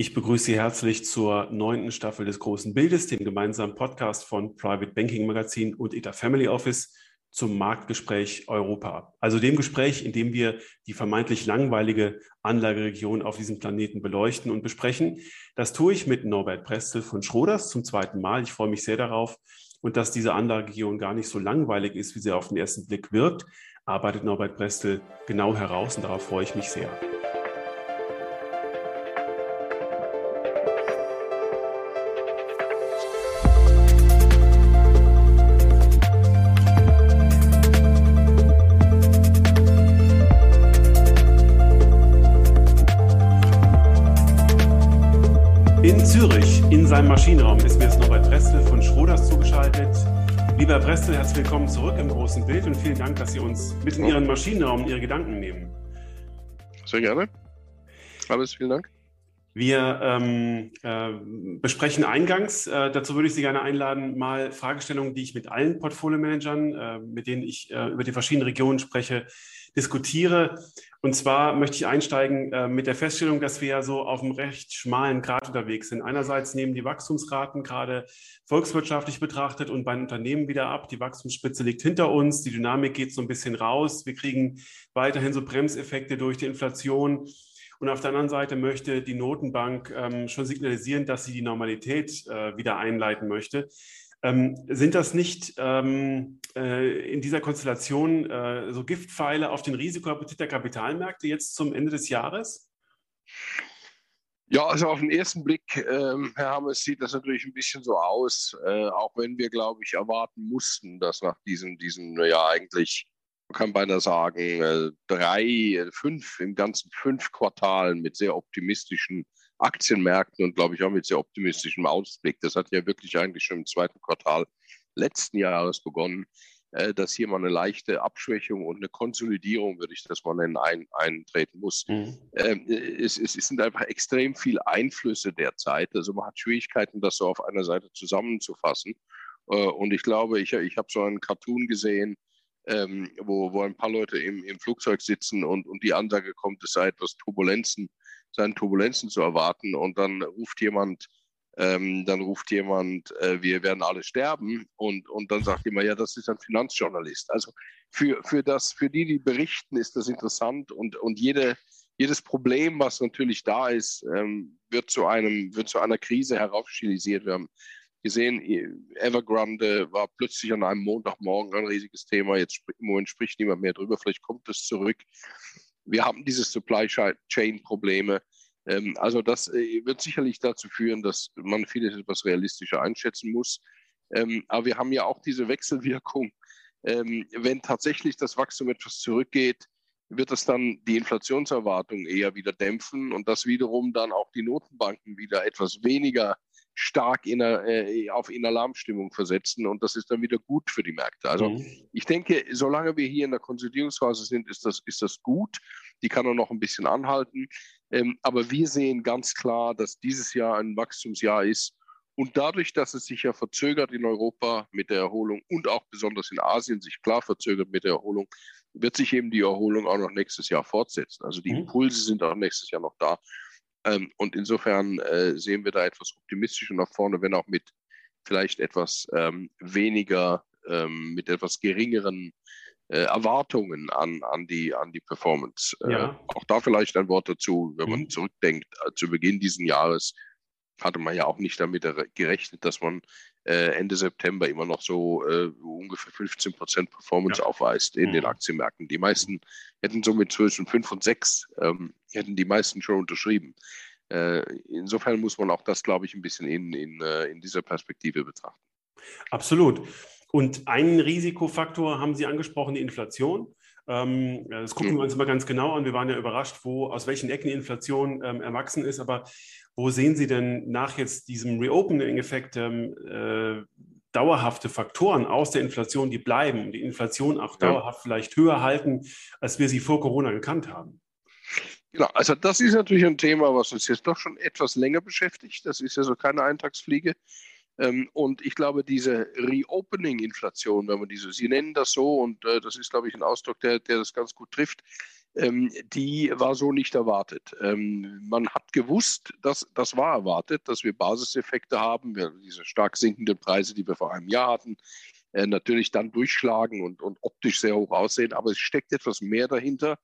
Ich begrüße Sie herzlich zur neunten Staffel des Großen Bildes, dem gemeinsamen Podcast von Private Banking Magazin und ETA Family Office zum Marktgespräch Europa. Also dem Gespräch, in dem wir die vermeintlich langweilige Anlageregion auf diesem Planeten beleuchten und besprechen. Das tue ich mit Norbert Prestel von Schroders zum zweiten Mal. Ich freue mich sehr darauf. Und dass diese Anlageregion gar nicht so langweilig ist, wie sie auf den ersten Blick wirkt, arbeitet Norbert Prestel genau heraus und darauf freue ich mich sehr. Maschinenraum ist mir jetzt Norbert Brestel von Schroders zugeschaltet. Lieber Brestel, herzlich willkommen zurück im großen Bild und vielen Dank, dass Sie uns mit in Ihren Maschinenraum Ihre Gedanken nehmen. Sehr gerne. Alles, vielen Dank. Wir ähm, äh, besprechen eingangs, äh, dazu würde ich Sie gerne einladen, mal Fragestellungen, die ich mit allen Portfolio-Managern, äh, mit denen ich äh, über die verschiedenen Regionen spreche, diskutiere. Und zwar möchte ich einsteigen äh, mit der Feststellung, dass wir ja so auf einem recht schmalen Grad unterwegs sind. Einerseits nehmen die Wachstumsraten gerade volkswirtschaftlich betrachtet und bei den Unternehmen wieder ab. Die Wachstumsspitze liegt hinter uns, die Dynamik geht so ein bisschen raus. Wir kriegen weiterhin so Bremseffekte durch die Inflation. Und auf der anderen Seite möchte die Notenbank ähm, schon signalisieren, dass sie die Normalität äh, wieder einleiten möchte. Ähm, sind das nicht ähm, äh, in dieser Konstellation äh, so Giftpfeile auf den Risikoappetit der Kapitalmärkte jetzt zum Ende des Jahres? Ja, also auf den ersten Blick, ähm, Herr Hammes, sieht das natürlich ein bisschen so aus, äh, auch wenn wir, glaube ich, erwarten mussten, dass nach diesen, diesen ja eigentlich, man kann beinahe sagen, äh, drei, äh, fünf, im ganzen fünf Quartalen mit sehr optimistischen Aktienmärkten und glaube ich auch mit sehr optimistischem Ausblick. Das hat ja wirklich eigentlich schon im zweiten Quartal letzten Jahres begonnen, äh, dass hier mal eine leichte Abschwächung und eine Konsolidierung, würde ich das mal nennen, ein, eintreten muss. Mhm. Ähm, es, es, sind einfach extrem viele Einflüsse derzeit. Also man hat Schwierigkeiten, das so auf einer Seite zusammenzufassen. Äh, und ich glaube, ich, ich habe so einen Cartoon gesehen, ähm, wo, wo ein paar Leute im, im Flugzeug sitzen und, und die Ansage kommt, es sei etwas Turbulenzen seinen Turbulenzen zu erwarten und dann ruft jemand, ähm, dann ruft jemand, äh, wir werden alle sterben und, und dann sagt jemand, ja, das ist ein Finanzjournalist. Also für, für, das, für die, die berichten, ist das interessant und, und jede, jedes Problem, was natürlich da ist, ähm, wird, zu einem, wird zu einer Krise herausstilisiert. Wir haben gesehen, Evergrande war plötzlich an einem Montagmorgen ein riesiges Thema. Jetzt im Moment spricht niemand mehr drüber. Vielleicht kommt es zurück wir haben diese Supply Chain Probleme. Ähm, also das äh, wird sicherlich dazu führen, dass man vieles etwas realistischer einschätzen muss. Ähm, aber wir haben ja auch diese Wechselwirkung. Ähm, wenn tatsächlich das Wachstum etwas zurückgeht, wird das dann die Inflationserwartung eher wieder dämpfen und das wiederum dann auch die Notenbanken wieder etwas weniger stark in, äh, auf in Alarmstimmung versetzen und das ist dann wieder gut für die Märkte. Also mhm. ich denke, solange wir hier in der Konsolidierungsphase sind, ist das, ist das gut. Die kann auch noch ein bisschen anhalten. Ähm, aber wir sehen ganz klar, dass dieses Jahr ein Wachstumsjahr ist. Und dadurch, dass es sich ja verzögert in Europa mit der Erholung und auch besonders in Asien sich klar verzögert mit der Erholung, wird sich eben die Erholung auch noch nächstes Jahr fortsetzen. Also die mhm. Impulse sind auch nächstes Jahr noch da. Ähm, und insofern äh, sehen wir da etwas optimistischer nach vorne, wenn auch mit vielleicht etwas ähm, weniger, ähm, mit etwas geringeren äh, Erwartungen an, an, die, an die Performance. Äh, ja. Auch da vielleicht ein Wort dazu, wenn man mhm. zurückdenkt, äh, zu Beginn dieses Jahres hatte man ja auch nicht damit gerechnet, dass man äh, Ende September immer noch so äh, ungefähr 15 Prozent Performance ja. aufweist in mhm. den Aktienmärkten. Die meisten hätten somit zwischen 5 und 6, ähm, hätten die meisten schon unterschrieben. Äh, insofern muss man auch das, glaube ich, ein bisschen in, in, äh, in dieser Perspektive betrachten. Absolut. Und einen Risikofaktor haben Sie angesprochen, die Inflation. Ähm, das gucken wir uns immer ganz genau an. Wir waren ja überrascht, wo, aus welchen Ecken die Inflation ähm, erwachsen ist. Aber wo sehen Sie denn nach jetzt diesem Reopening-Effekt ähm, äh, dauerhafte Faktoren aus der Inflation, die bleiben und die Inflation auch dauerhaft ja. vielleicht höher halten, als wir sie vor Corona gekannt haben? Genau, also das ist natürlich ein Thema, was uns jetzt doch schon etwas länger beschäftigt. Das ist ja so keine Eintagsfliege. Ähm, und ich glaube, diese Reopening-Inflation, wenn man diese, Sie nennen das so, und äh, das ist, glaube ich, ein Ausdruck, der, der das ganz gut trifft, ähm, die war so nicht erwartet. Ähm, man hat gewusst, dass das war erwartet, dass wir Basiseffekte haben, wir, diese stark sinkenden Preise, die wir vor einem Jahr hatten, äh, natürlich dann durchschlagen und, und optisch sehr hoch aussehen, aber es steckt etwas mehr dahinter.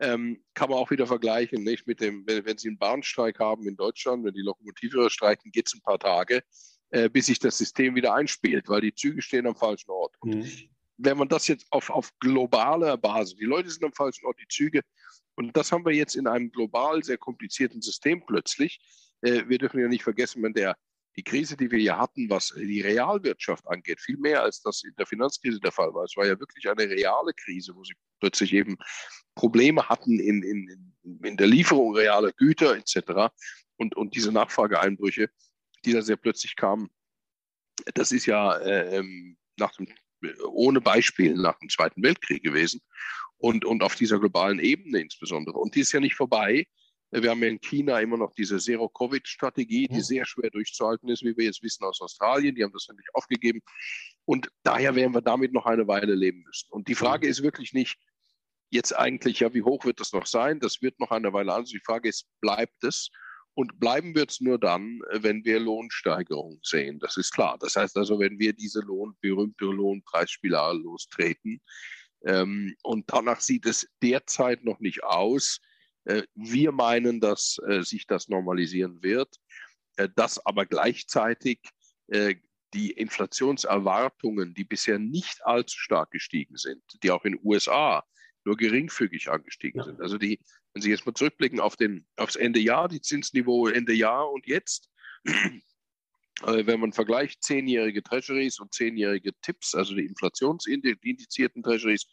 Ähm, kann man auch wieder vergleichen, nicht? Mit dem, wenn, wenn Sie einen Bahnstreik haben in Deutschland, wenn die Lokomotivführer streiken, geht es ein paar Tage, äh, bis sich das System wieder einspielt, weil die Züge stehen am falschen Ort. Mhm wenn man das jetzt auf, auf globaler Basis, die Leute sind am falschen Ort, die Züge, und das haben wir jetzt in einem global sehr komplizierten System plötzlich. Äh, wir dürfen ja nicht vergessen, wenn der, die Krise, die wir hier hatten, was die Realwirtschaft angeht, viel mehr als das in der Finanzkrise der Fall war. Es war ja wirklich eine reale Krise, wo sie plötzlich eben Probleme hatten in, in, in der Lieferung realer Güter etc. Und, und diese Nachfrageeinbrüche, die da sehr plötzlich kamen, das ist ja äh, ähm, nach dem ohne Beispiel nach dem Zweiten Weltkrieg gewesen und, und auf dieser globalen Ebene insbesondere. Und die ist ja nicht vorbei. Wir haben ja in China immer noch diese Zero-Covid-Strategie, die sehr schwer durchzuhalten ist, wie wir jetzt wissen aus Australien. Die haben das endlich aufgegeben. Und daher werden wir damit noch eine Weile leben müssen. Und die Frage ist wirklich nicht jetzt eigentlich, ja, wie hoch wird das noch sein? Das wird noch eine Weile an. Die Frage ist, bleibt es? Und bleiben wird es nur dann, äh, wenn wir Lohnsteigerungen sehen. Das ist klar. Das heißt also, wenn wir diese Lohn, berühmte Lohnpreisspirale lostreten. Ähm, und danach sieht es derzeit noch nicht aus. Äh, wir meinen, dass äh, sich das normalisieren wird, äh, dass aber gleichzeitig äh, die Inflationserwartungen, die bisher nicht allzu stark gestiegen sind, die auch in den USA nur geringfügig angestiegen ja. sind. Also die, wenn Sie jetzt mal zurückblicken auf den, aufs Ende Jahr, die Zinsniveau Ende Jahr und jetzt, äh, wenn man vergleicht zehnjährige Treasuries und zehnjährige Tipps, also die inflationsindizierten Treasuries,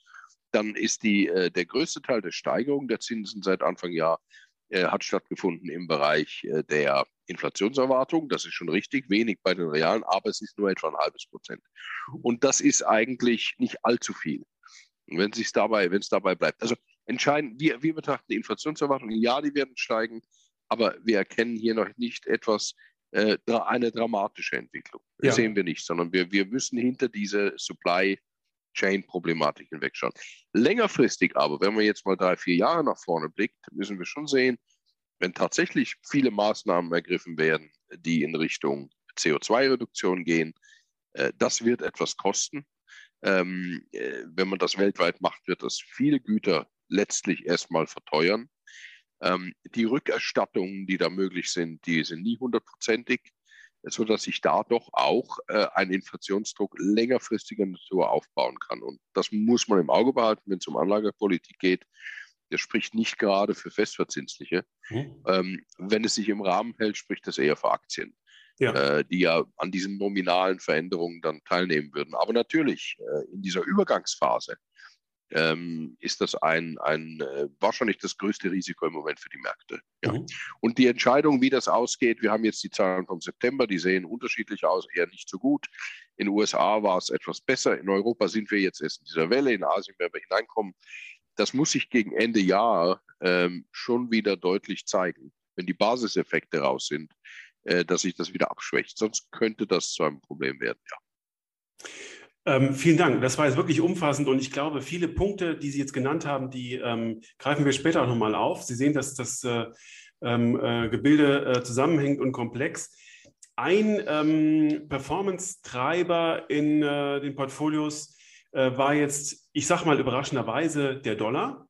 dann ist die, äh, der größte Teil der Steigerung der Zinsen seit Anfang Jahr äh, hat stattgefunden im Bereich der Inflationserwartung. Das ist schon richtig, wenig bei den Realen, aber es ist nur etwa ein halbes Prozent. Und das ist eigentlich nicht allzu viel wenn es dabei, wenn es dabei bleibt. Also entscheidend, wir, wir betrachten die Inflationserwartungen, ja, die werden steigen, aber wir erkennen hier noch nicht etwas, äh, eine dramatische Entwicklung. Das ja. sehen wir nicht, sondern wir, wir müssen hinter diese Supply Chain-Problematik hinwegschauen. Längerfristig aber, wenn man jetzt mal drei, vier Jahre nach vorne blickt, müssen wir schon sehen, wenn tatsächlich viele Maßnahmen ergriffen werden, die in Richtung CO2-Reduktion gehen, äh, das wird etwas kosten. Ähm, äh, wenn man das weltweit macht, wird das viele Güter letztlich erstmal verteuern. Ähm, die Rückerstattungen, die da möglich sind, die sind nie hundertprozentig, sodass sich da doch auch äh, ein Inflationsdruck längerfristiger Natur aufbauen kann. Und das muss man im Auge behalten, wenn es um Anlagepolitik geht. Das spricht nicht gerade für Festverzinsliche. Mhm. Ähm, wenn es sich im Rahmen hält, spricht das eher für Aktien ja. Äh, die ja an diesen nominalen Veränderungen dann teilnehmen würden. Aber natürlich, äh, in dieser Übergangsphase ähm, ist das ein, ein äh, wahrscheinlich das größte Risiko im Moment für die Märkte. Ja. Mhm. Und die Entscheidung, wie das ausgeht, wir haben jetzt die Zahlen vom September, die sehen unterschiedlich aus, eher nicht so gut. In den USA war es etwas besser. In Europa sind wir jetzt erst in dieser Welle, in Asien werden wir hineinkommen. Das muss sich gegen Ende Jahr ähm, schon wieder deutlich zeigen, wenn die Basiseffekte raus sind äh, dass sich das wieder abschwächt. Sonst könnte das zu einem Problem werden, ja. Ähm, vielen Dank. Das war jetzt wirklich umfassend und ich glaube, viele Punkte, die Sie jetzt genannt haben, die ähm, greifen wir später auch nochmal auf. Sie sehen, dass das äh, ähm, äh, Gebilde äh, zusammenhängt und komplex. Ein ähm, Performance-Treiber in äh, den Portfolios äh, war jetzt, ich sage mal überraschenderweise, der Dollar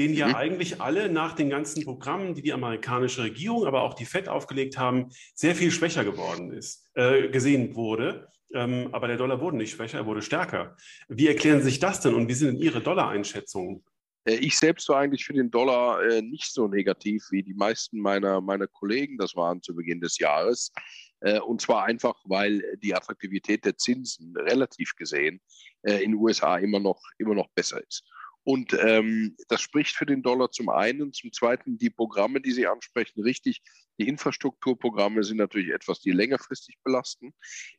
den ja mhm. eigentlich alle nach den ganzen Programmen, die die amerikanische Regierung, aber auch die FED aufgelegt haben, sehr viel schwächer geworden ist, äh, gesehen wurde. Ähm, aber der Dollar wurde nicht schwächer, er wurde stärker. Wie erklären Sie sich das denn und wie sind denn Ihre Dollar-Einschätzungen? Äh, ich selbst war eigentlich für den Dollar äh, nicht so negativ wie die meisten meiner, meiner Kollegen das waren zu Beginn des Jahres. Äh, und zwar einfach, weil die Attraktivität der Zinsen relativ gesehen äh, in den USA immer noch, immer noch besser ist. Und ähm, das spricht für den Dollar zum einen. Zum zweiten die Programme, die Sie ansprechen, richtig. Die Infrastrukturprogramme sind natürlich etwas, die längerfristig belasten.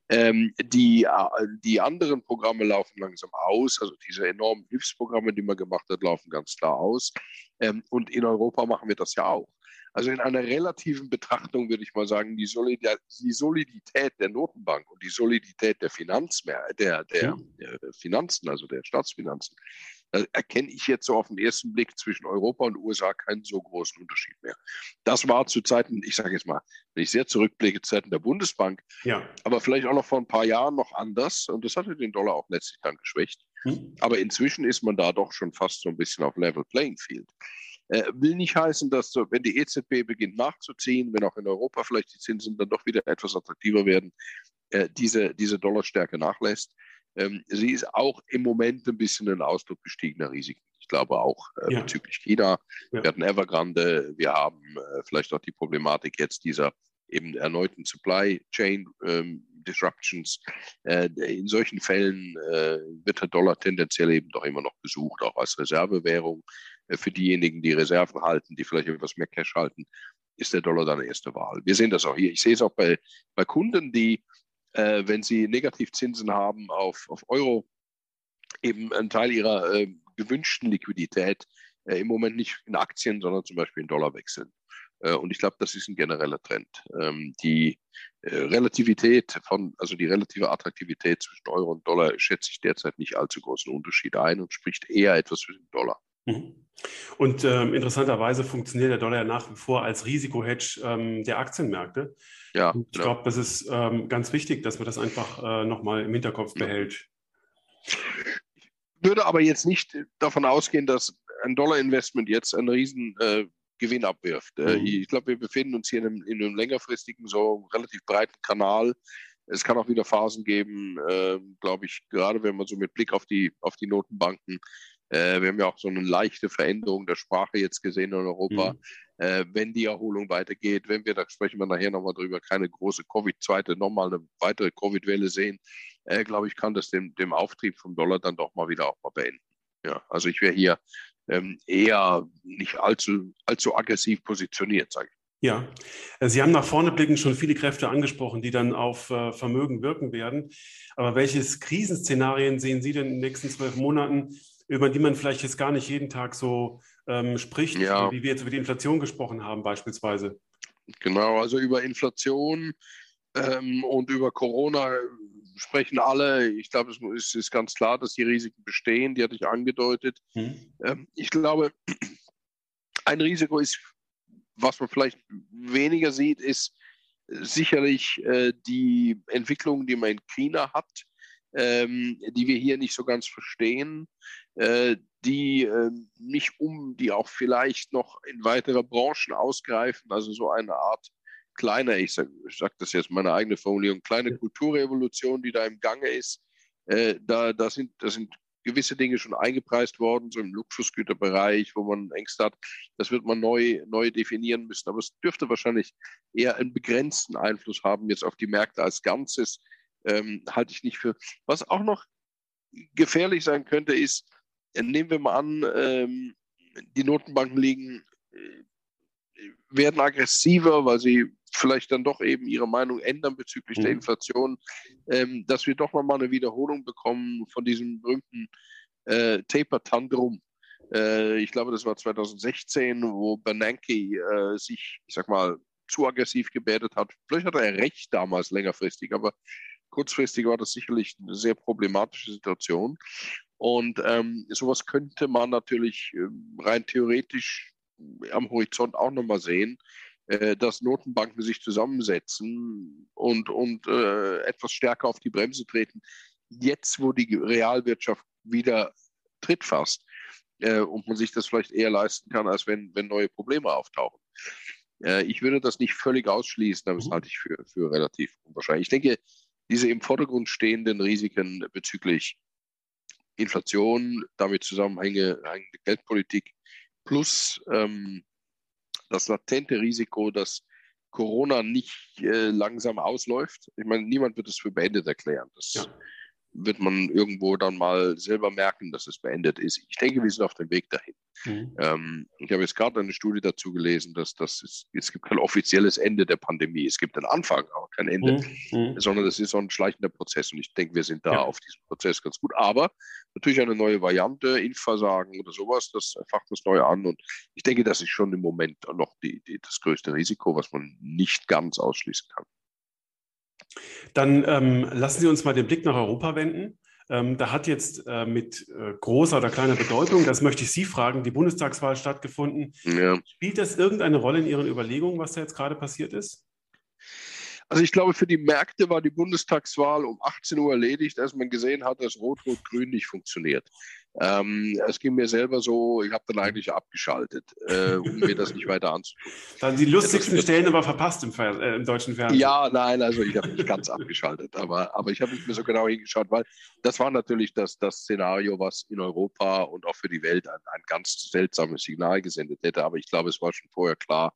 Ähm, die, äh, die anderen Programme laufen langsam aus. Also diese enormen Hilfsprogramme, die man gemacht hat, laufen ganz klar aus. Ähm, und in Europa machen wir das ja auch. Also in einer relativen Betrachtung würde ich mal sagen, die, Solidität der Notenbank und die Solidität der, Finanzmer der, der, der Finanzen, also der Staatsfinanzen, Da erkenne ich jetzt so auf den ersten Blick zwischen Europa und USA keinen so großen Unterschied mehr. Das war zu Zeiten, ich sage jetzt mal, wenn ich sehr zurückblicke, zu Zeiten der Bundesbank, ja. aber vielleicht auch noch vor ein paar Jahren noch anders. Und das hatte den Dollar auch letztlich dann geschwächt. Hm. Aber inzwischen ist man da doch schon fast so ein bisschen auf Level Playing Field. Äh, will nicht heißen, dass so, wenn die EZB beginnt nachzuziehen, wenn auch in Europa vielleicht die Zinsen dann doch wieder etwas attraktiver werden, äh, diese, diese Dollarstärke nachlässt. Ähm, sie ist auch im Moment ein bisschen ein Ausdruck gestiegener Risiken. Ich glaube auch äh, ja. bezüglich China. Ja. Wir hatten Evergrande, wir haben äh, vielleicht auch die Problematik jetzt dieser eben erneuten Supply Chain ähm, Disruptions. Äh, in solchen Fällen äh, wird der Dollar tendenziell eben doch immer noch gesucht, auch als Reservewährung. Äh, für diejenigen, die Reserven halten, die vielleicht etwas mehr Cash halten, ist der Dollar dann erste Wahl. Wir sehen das auch hier. Ich sehe es auch bei, bei Kunden, die, äh, wenn sie Negativzinsen haben auf, auf Euro, eben einen Teil ihrer äh, gewünschten Liquidität äh, im Moment nicht in Aktien, sondern zum Beispiel in Dollar wechseln. Äh, und ich glaube, das ist ein genereller Trend. Ähm, die äh, Relativität von, also die relative Attraktivität zwischen Euro und Dollar schätze ich derzeit nicht allzu großen Unterschied ein und spricht eher etwas für den Dollar. Mhm. Und ähm, interessanterweise funktioniert der Dollar ja nach wie vor als Risikohedge ähm, der Aktienmärkte. Ja, ich genau. glaube, das ist ähm, ganz wichtig, dass man das einfach äh, nochmal im Hinterkopf behält. Ich würde aber jetzt nicht davon ausgehen, dass ein Dollar-Investment jetzt einen riesen äh, Gewinn abwirft. Äh, mhm. Ich glaube, wir befinden uns hier in einem, in einem, längerfristigen, so relativ breiten Kanal. Es kann auch wieder Phasen geben, äh, glaube ich, gerade wenn man so mit Blick auf die, auf die Notenbanken äh, wir haben ja auch so eine leichte Veränderung der Sprache jetzt gesehen in Europa. Mhm. Äh, wenn die Erholung weitergeht, wenn wir, da sprechen wir nachher nochmal drüber, keine große Covid, zweite, nochmal eine weitere Covid-Welle sehen, äh, glaube ich, kann das dem, dem Auftrieb vom Dollar dann doch mal wieder auch mal beenden. Ja, also ich wäre hier ähm, eher nicht allzu, allzu aggressiv positioniert, sage ich. Ja, äh, Sie haben nach vorne blicken schon viele Kräfte angesprochen, die dann auf äh, Vermögen wirken werden. Aber welche Krisenszenarien sehen Sie denn in den nächsten zwölf Monaten, über die man vielleicht jetzt gar nicht jeden Tag so ähm, spricht, ja. wie wir jetzt über die Inflation gesprochen haben beispielsweise. Genau, also über Inflation ähm, und über Corona sprechen alle. Ich glaube, es ist, ganz klar, dass die Risiken bestehen, die hatte ich angedeutet. Hm. Ähm, ich glaube, ein Risiko ist, was man vielleicht weniger sieht, ist sicherlich äh, die Entwicklung, die man in China hat, ähm, die wir hier nicht so ganz verstehen. Äh, die äh, nicht um, die auch vielleicht noch in weitere Branchen ausgreifen, also so eine Art kleiner, ich sage sag das jetzt meine eigene Formulierung, kleine Kulturrevolution, die da im Gange ist. Äh, da, da, sind, da sind gewisse Dinge schon eingepreist worden, so im Luxusgüterbereich, wo man Ängste hat. Das wird man neu, neu definieren müssen. Aber es dürfte wahrscheinlich eher einen begrenzten Einfluss haben jetzt auf die Märkte als Ganzes. Ähm, halte ich nicht für. Was auch noch gefährlich sein könnte, ist, äh, nehmen wir mal an, ähm, die Notenbanken liegen, äh, werden aggressiver, weil sie vielleicht dann doch eben ihre Meinung ändern bezüglich mhm. der Inflation, ähm, dass wir doch nochmal eine Wiederholung bekommen von diesem berühmten äh, Taper-Tantrum. Äh, ich glaube, das war 2016, wo Bernanke äh, sich, ich sag mal, zu aggressiv gebärdet hat. Vielleicht hatte er recht damals längerfristig, aber kurzfristig war das sicherlich eine sehr problematische Situation. Und ähm, sowas könnte man natürlich ähm, rein theoretisch am Horizont auch nochmal sehen, äh, dass Notenbanken sich zusammensetzen und, und äh, etwas stärker auf die Bremse treten. Jetzt, wo die Realwirtschaft wieder tritt fast äh, und man sich das vielleicht eher leisten kann, als wenn, wenn neue Probleme auftauchen. Äh, ich würde das nicht völlig ausschließen, aber das mhm. halte ich für, für relativ unwahrscheinlich. Ich denke, diese im Vordergrund stehenden Risiken bezüglich Inflation, damit zusammenhängende Geldpolitik plus ähm, das latente Risiko, dass Corona nicht äh, langsam ausläuft. Ich meine, niemand wird es für beendet erklären. Das ja wird man irgendwo dann mal selber merken, dass es beendet ist. Ich denke, wir sind auf dem Weg dahin. Mhm. Ähm, ich habe jetzt gerade eine Studie dazu gelesen, dass das ist, es gibt kein offizielles Ende der Pandemie. Es gibt einen Anfang, aber kein Ende, mhm. mhm. sondern es ist so ein schleichender Prozess. Und ich denke, wir sind da ja. auf diesem Prozess ganz gut. Aber natürlich eine neue Variante, Impfversagen oder sowas, das facht das neu an. Und ich denke, das ist schon im Moment noch die, die, das größte Risiko, was man nicht ganz ausschließen kann. Dann ähm, lassen Sie uns mal den Blick nach Europa wenden. Ähm, da hat jetzt äh, mit äh, großer oder kleiner Bedeutung, das möchte ich Sie fragen, die Bundestagswahl stattgefunden. Ja. Spielt das irgendeine Rolle in Ihren Überlegungen, was da jetzt gerade passiert ist? Also ich glaube, für die Märkte war die Bundestagswahl um 18 Uhr erledigt, als man gesehen hat, dass Rot-Rot-Grün nicht funktioniert. Ähm, es ging mir selber so, ich habe dann eigentlich abgeschaltet, äh, um mir das nicht weiter anzutun. Dann die lustigsten ja, Stellen aber verpasst im, äh, im, deutschen Fernsehen. Ja, nein, also ich habe nicht ganz abgeschaltet, aber, aber ich habe nicht mehr so genau hingeschaut, weil das war natürlich das, das Szenario, was in Europa und auch für die Welt ein, ein ganz seltsames Signal gesendet hätte. Aber ich glaube, es war schon vorher klar,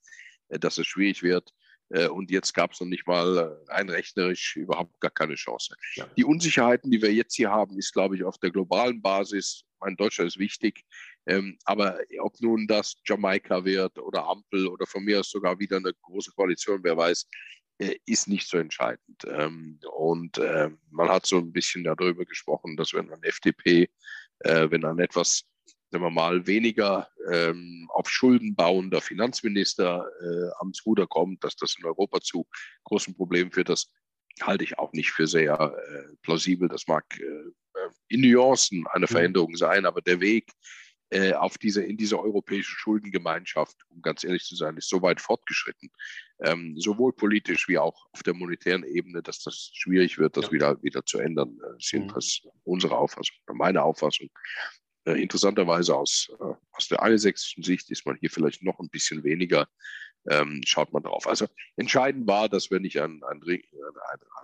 äh, dass es schwierig wird. Äh, und jetzt gab es noch nicht mal äh, rein rechnerisch überhaupt gar keine Chance. Ja. Die Unsicherheiten, die wir jetzt hier haben, ist, glaube ich, auf der globalen Basis, mein Deutschland ist wichtig, ähm, aber ob nun das Jamaika wird oder Ampel oder von mir aus sogar wieder eine große Koalition, wer weiß, äh, ist nicht so entscheidend. Ähm, und äh, man hat so ein bisschen darüber gesprochen, dass wenn ein FDP, äh, wenn ein etwas sagen wir mal, weniger ähm, auf Schulden bauender Finanzminister äh, ans Ruder kommt, dass das in Europa zu großen Problemen führt, das halte ich auch nicht für sehr äh, plausibel. Das mag äh, in Nuancen eine mhm. Veränderung sein, aber der Weg äh, auf diese, in diese europäische Schuldengemeinschaft, um ganz ehrlich zu sein, ist so weit fortgeschritten, ähm, sowohl politisch wie auch auf der monetären Ebene, dass das schwierig wird, das ja. wieder, wieder zu ändern. Das ist mhm. jedenfalls mhm. unsere Auffassung, meine Auffassung. Äh, interessanterweise aus, äh, aus der angelsächsischen Sicht ist man hier vielleicht noch ein bisschen weniger, ähm, schaut man drauf. Also entscheidend war, dass wir nicht einen, einen, eine,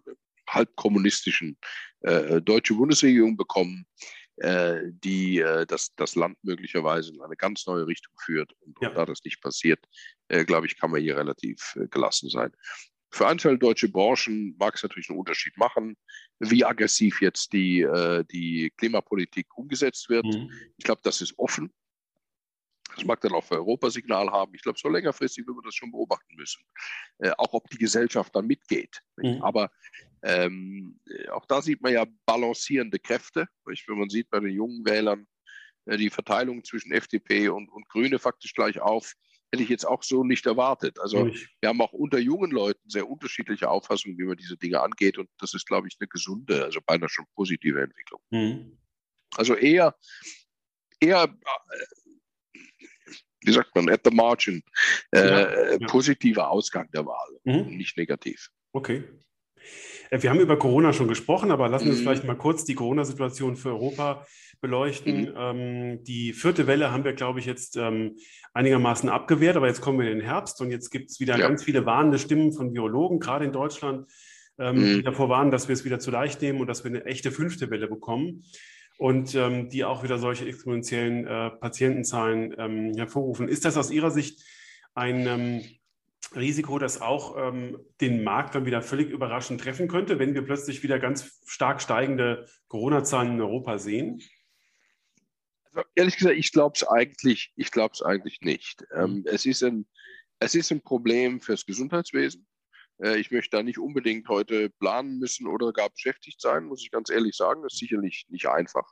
eine halb kommunistischen äh, deutsche Bundesregierung bekommen, äh, die äh, das, das Land möglicherweise in eine ganz neue Richtung führt. Und, ja. und da das nicht passiert, äh, glaube ich, kann man hier relativ gelassen sein. Für einzelne deutsche Branchen mag es natürlich einen Unterschied machen, wie aggressiv jetzt die, äh, die Klimapolitik umgesetzt wird. Mhm. Ich glaube, das ist offen. Das mag dann auch für Europa Signal haben. Ich glaube, so längerfristig wird man das schon beobachten müssen. Äh, auch ob die Gesellschaft dann mitgeht. Mhm. Aber ähm, auch da sieht man ja balancierende Kräfte. Wenn man sieht bei den jungen Wählern äh, die Verteilung zwischen FDP und, und Grüne faktisch gleich auf hätte ich jetzt auch so nicht erwartet. Also wir haben auch unter jungen Leuten sehr unterschiedliche Auffassungen, wie man diese Dinge angeht. Und das ist, glaube ich, eine gesunde, also beinahe schon positive Entwicklung. Mhm. Also eher, eher, äh, wie sagt man, at the margin, äh, ja, ja. positiver Ausgang der Wahl, mhm. nicht negativ. Okay. Äh, wir haben über Corona schon gesprochen, aber lassen wir uns mhm. vielleicht mal kurz die Corona-Situation für Europa beleuchten. Mhm. Ähm, die vierte Welle haben wir, glaube ich, jetzt ähm, einigermaßen abgewehrt, aber jetzt kommen wir in den Herbst und jetzt gibt es wieder ja. ganz viele warnende Stimmen von Virologen, gerade in Deutschland, ähm, mhm. die davor warnen, dass wir es wieder zu leicht nehmen und dass wir eine echte fünfte Welle bekommen und ähm, die auch wieder solche exponentiellen äh, Patientenzahlen hervorrufen. Ist das aus Ihrer Sicht ein Risiko, das auch ähm, den Markt dann wieder völlig überraschend treffen könnte, wenn wir plötzlich wieder ganz stark steigende Corona-Zahlen in Europa sehen? Also ehrlich gesagt, ich glaube es eigentlich, ich glaube es eigentlich nicht. Ähm, mhm. es, ist ein, es ist ein Problem fürs Gesundheitswesen. Äh, ich möchte da nicht unbedingt heute planen müssen oder gar beschäftigt sein, muss ich ganz ehrlich sagen. Das ist sicherlich nicht einfach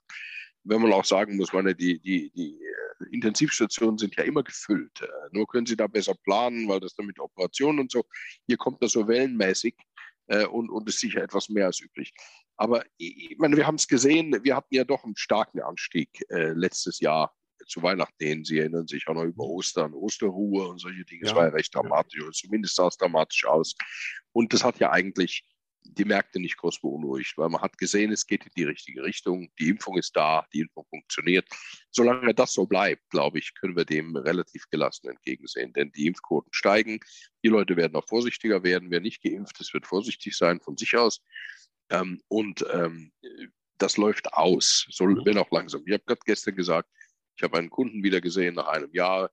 wenn man auch sagen muss, meine, die, die, die äh, Intensivstationen sind ja immer gefüllt. Äh, nur können sie da besser planen, weil das dann mit Operationen und so, hier kommt das so wellenmäßig äh, und, und ist sicher etwas mehr als üblich. Aber ich meine, wir haben es gesehen, wir hatten ja doch einen starken Anstieg äh, letztes Jahr zu Weihnachten. Sie erinnern sich auch noch über Ostern, Osterruhe und solche Dinge. Das war ja recht dramatisch, oder zumindest sah es dramatisch aus. Und das hat ja eigentlich die Märkte nicht groß beunruhigt, weil man hat gesehen, es geht in die richtige Richtung. Die Impfung ist da, die Impfung funktioniert. Solange das so bleibt, glaube ich, können wir dem relativ gelassen entgegensehen, denn die Impfquoten steigen. Die Leute werden auch vorsichtiger werden. Wer nicht geimpft ist, wird vorsichtig sein von sich aus. Ähm, und ähm, das läuft aus, so, mhm. wenn auch langsam. Ich habe gerade gestern gesagt, ich habe einen Kunden wieder gesehen nach einem Jahr.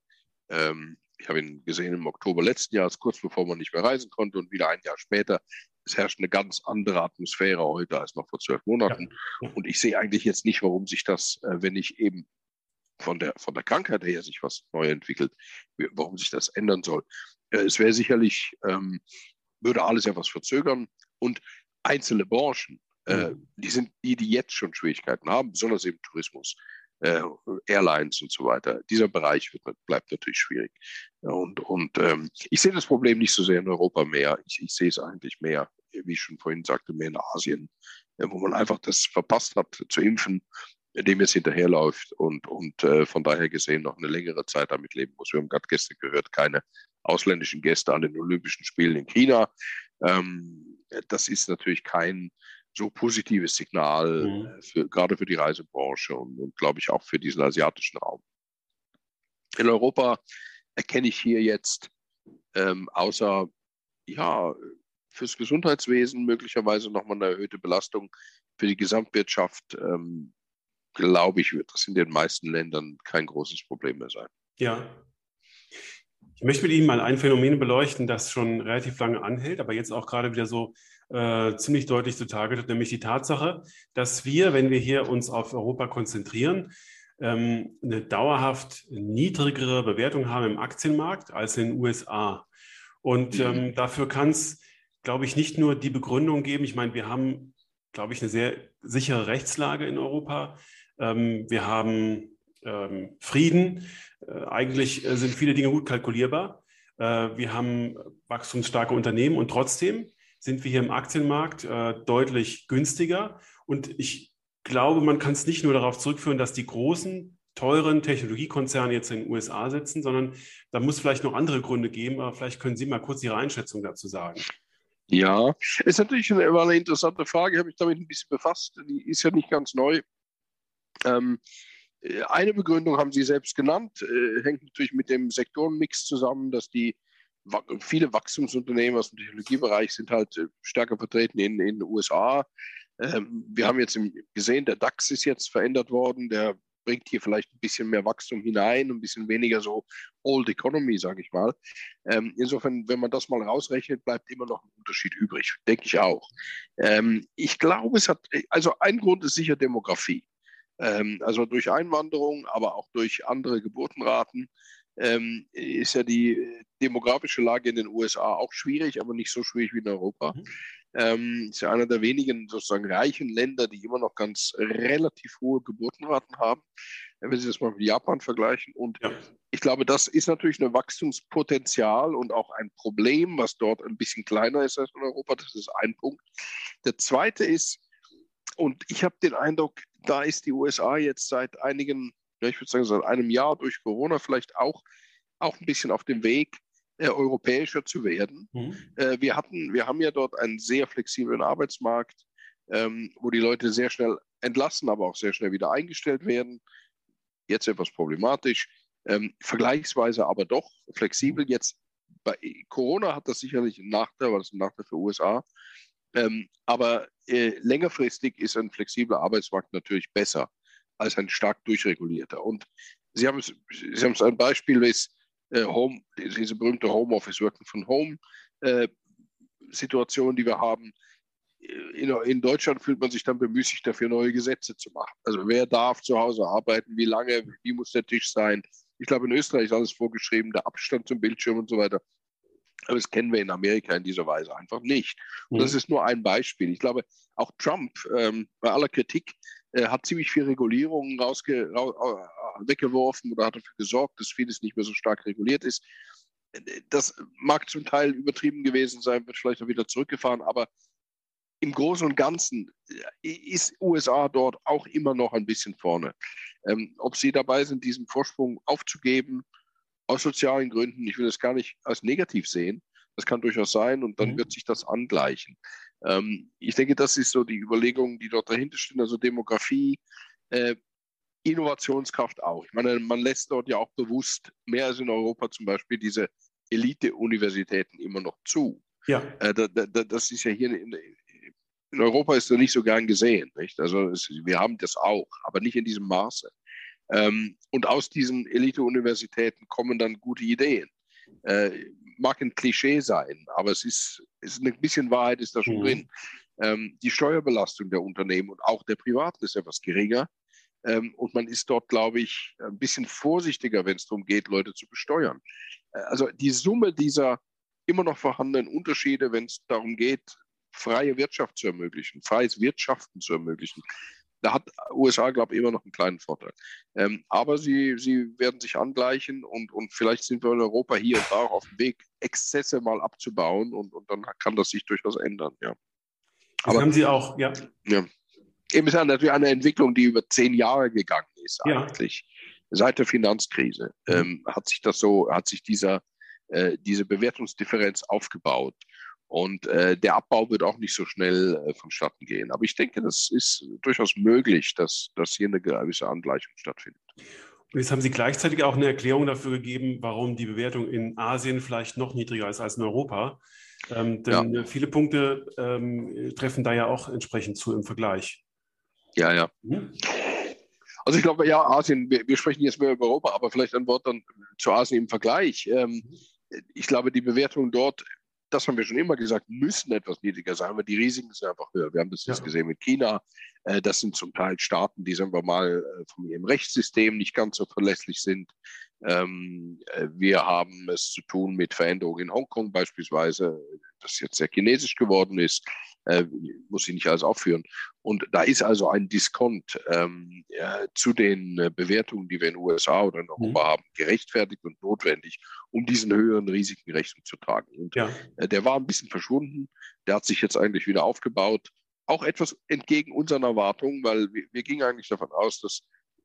Ähm, ich habe ihn gesehen im Oktober letzten Jahres, kurz bevor man nicht mehr reisen konnte und wieder ein Jahr später es herrscht eine ganz andere Atmosphäre heute als noch vor zwölf Monaten. Ja. Und ich sehe eigentlich jetzt nicht, warum sich das, äh, wenn ich eben von der, von der Krankheit her sich was neu entwickelt, warum sich das ändern soll. Äh, es wäre sicherlich, ähm, würde alles etwas verzögern und einzelne Branchen, äh, mhm. die sind die, die jetzt schon Schwierigkeiten haben, besonders im Tourismus, äh, Airlines und so weiter. Dieser Bereich wird, bleibt natürlich schwierig. Und, und ähm, ich sehe das Problem nicht so sehr in Europa mehr. Ich, ich sehe es eigentlich mehr, wie ich schon vorhin sagte, mehr in Asien, wo man einfach das verpasst hat zu impfen, dem jetzt hinterherläuft und, und äh, von daher gesehen noch eine längere Zeit damit leben muss. Wir haben gerade gestern gehört, keine ausländischen Gäste an den Olympischen Spielen in China. Ähm, das ist natürlich kein so positives Signal, mhm. für, gerade für die Reisebranche und, und glaube ich auch für diesen asiatischen Raum. In Europa erkenne ich hier jetzt ähm, außer ja, fürs Gesundheitswesen möglicherweise nochmal eine erhöhte Belastung für die Gesamtwirtschaft, ähm, glaube ich, wird das in den meisten Ländern kein großes Problem mehr sein. Ja. Ich möchte mit Ihnen mal ein Phänomen beleuchten, das schon relativ lange anhält, aber jetzt auch gerade wieder so äh, ziemlich deutlich zutage tritt, nämlich die Tatsache, dass wir, wenn wir hier uns auf Europa konzentrieren, ähm, eine dauerhaft niedrigere Bewertung haben im Aktienmarkt als in den USA. Und mhm. ähm, dafür kann es, glaube ich, nicht nur die Begründung geben. Ich meine, wir haben, glaube ich, eine sehr sichere Rechtslage in Europa. Ähm, wir haben ähm, Frieden. Äh, eigentlich äh, sind viele Dinge gut kalkulierbar. Äh, wir haben wachstumsstarke Unternehmen und trotzdem sind wir hier im Aktienmarkt äh, deutlich günstiger. Und ich glaube, man kann es nicht nur darauf zurückführen, dass die großen, teuren Technologiekonzerne jetzt in den USA sitzen, sondern da muss vielleicht noch andere Gründe geben. Aber vielleicht können Sie mal kurz Ihre Einschätzung dazu sagen. Ja, ist natürlich eine, eine interessante Frage. Ich habe mich damit ein bisschen befasst. Die ist ja nicht ganz neu. Ähm, eine Begründung haben Sie selbst genannt, äh, hängt natürlich mit dem Sektorenmix zusammen, dass die viele Wachstumsunternehmen aus dem Technologiebereich sind halt äh, stärker vertreten in, in den USA. Ähm, wir haben jetzt gesehen, der DAX ist jetzt verändert worden, der bringt hier vielleicht ein bisschen mehr Wachstum hinein, ein bisschen weniger so Old Economy, sage ich mal. Ähm, insofern, wenn man das mal rausrechnet, bleibt immer noch ein Unterschied übrig, denke ich auch. Ähm, ich glaube, es hat, also ein Grund ist sicher Demografie. Ähm, also durch Einwanderung, aber auch durch andere Geburtenraten ähm, ist ja die demografische Lage in den USA auch schwierig, aber nicht so schwierig wie in Europa. Mhm. Ähm, ist ja einer der wenigen sozusagen reichen Länder, die immer noch ganz relativ hohe Geburtenraten haben, wenn Sie das mal mit Japan vergleichen. Und ja. ich glaube, das ist natürlich ein Wachstumspotenzial und auch ein Problem, was dort ein bisschen kleiner ist als in Europa. Das ist ein Punkt. Der zweite ist, und ich habe den Eindruck, da ist die USA jetzt seit einigen, ja, ich würde sagen, seit einem Jahr durch Corona vielleicht auch, auch ein bisschen auf dem Weg, äh, europäischer zu werden. Mhm. Äh, wir, hatten, wir haben ja dort einen sehr flexiblen Arbeitsmarkt, ähm, wo die Leute sehr schnell entlassen, aber auch sehr schnell wieder eingestellt werden. Jetzt etwas problematisch, ähm, vergleichsweise aber doch flexibel. Jetzt bei Corona hat das sicherlich einen Nachteil, weil das ein Nachteil für USA. Ähm, aber äh, längerfristig ist ein flexibler Arbeitsmarkt natürlich besser als ein stark durchregulierter. Und Sie haben es, Sie haben es ein Beispiel, ist äh, Home, diese berühmte Homeoffice, Working von Home äh, Situation, die wir haben. In, in, Deutschland fühlt man sich dann bemüßigt, dafür neue Gesetze zu machen. Also wer darf zu Hause arbeiten, wie lange, wie muss der Tisch sein. Ich glaube, in Österreich ist alles vorgeschrieben, der Abstand zum Bildschirm und so weiter. Aber das kennen wir in Amerika in dieser Weise einfach nicht. Und das mhm. ist nur ein Beispiel. Ich glaube, auch Trump, ähm, bei aller Kritik, äh, hat ziemlich viel Regulierungen rausge ra weggeworfen oder hat dafür gesorgt, dass vieles nicht mehr so stark reguliert ist. Das mag zum Teil übertrieben gewesen sein, wird vielleicht auch wieder zurückgefahren, aber im Großen und Ganzen äh, ist USA dort auch immer noch ein bisschen vorne. Ähm, ob sie dabei sind, diesen Vorsprung aufzugeben, aus sozialen Gründen, ich will das gar nicht als negativ sehen, das kann durchaus sein und dann mhm. wird sich das angleichen. Ähm, ich denke, das ist so die Überlegung, die dort dahinter stehen, also Demografie, äh, Innovationskraft auch. Ich meine, man lässt dort ja auch bewusst mehr als in Europa zum Beispiel diese Elite-Universitäten immer noch zu. Ja. Äh, da, da, das ist ja hier in, in Europa ist das nicht so gern gesehen. Nicht? Also es, wir haben das auch, aber nicht in diesem Maße. Ähm, und aus diesen Elite-Universitäten kommen dann gute Ideen. Äh, mag ein Klischee sein, aber es ist, ist ein bisschen Wahrheit ist da schon mhm. drin. Ähm, die Steuerbelastung der Unternehmen und auch der Privaten ist etwas geringer. Ähm, und man ist dort, glaube ich, ein bisschen vorsichtiger, wenn es darum geht, Leute zu besteuern. Äh, also die Summe dieser immer noch vorhandenen Unterschiede, wenn es darum geht, freie Wirtschaft zu ermöglichen, freies Wirtschaften zu ermöglichen, da hat USA, glaube ich, immer noch einen kleinen Vorteil. Ähm, aber sie, sie werden sich angleichen und, und vielleicht sind wir in Europa hier und da auch auf dem Weg, Exzesse mal abzubauen und, und dann kann das sich durchaus ändern, ja. Aber haben Sie auch, ja. ja. Eben ist ja natürlich eine Entwicklung, die über zehn Jahre gegangen ist, eigentlich. Ja. Seit der Finanzkrise mhm. ähm, hat sich das so, hat sich dieser, äh, diese Bewertungsdifferenz aufgebaut. Und äh, der Abbau wird auch nicht so schnell äh, vonstatten gehen. Aber ich denke, das ist durchaus möglich, dass, dass hier eine gewisse Angleichung stattfindet. Und jetzt haben Sie gleichzeitig auch eine Erklärung dafür gegeben, warum die Bewertung in Asien vielleicht noch niedriger ist als in Europa. Ähm, denn ja. viele Punkte ähm, treffen da ja auch entsprechend zu im Vergleich. Ja, ja. Mhm. Also ich glaube, ja, Asien, wir, wir, sprechen jetzt mehr über Europa, aber vielleicht ein Wort dann zu Asien im Vergleich. Ähm, ich glaube, die Bewertung dort das haben wir schon immer gesagt, müssen etwas niedriger sein, aber die Risiken sind einfach höher. Wir haben das jetzt gesehen mit China. Äh, das sind zum Teil Staaten, die, sagen wir mal, äh, von ihrem Rechtssystem nicht ganz so verlässlich sind. Ähm, äh, wir haben es zu tun mit Veränderungen in Hongkong beispielsweise, das jetzt sehr chinesisch geworden ist, äh, muss ich nicht alles aufführen. Und da ist also ein Diskont ähm, ja, zu den äh, Bewertungen, die wir in den USA oder in Europa mhm. haben, gerechtfertigt und notwendig, um diesen höheren Risiken Rechnung zu tragen. Und ja. äh, der war ein bisschen verschwunden, der hat sich jetzt eigentlich wieder aufgebaut. Auch etwas entgegen unseren Erwartungen, weil wir, wir gingen eigentlich davon aus, dass